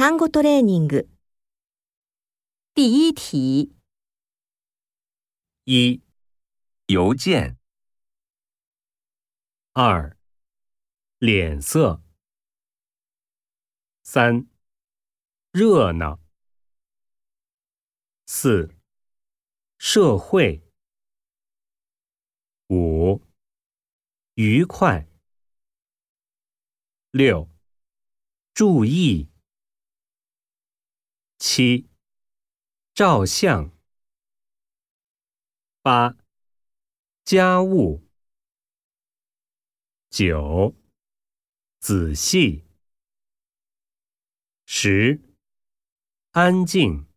単語トレーニング。第一题，一、邮件；二、脸色；三、热闹；四、社会；五、愉快；六、注意； 七、照相。八、家务。九、仔细。十、安静。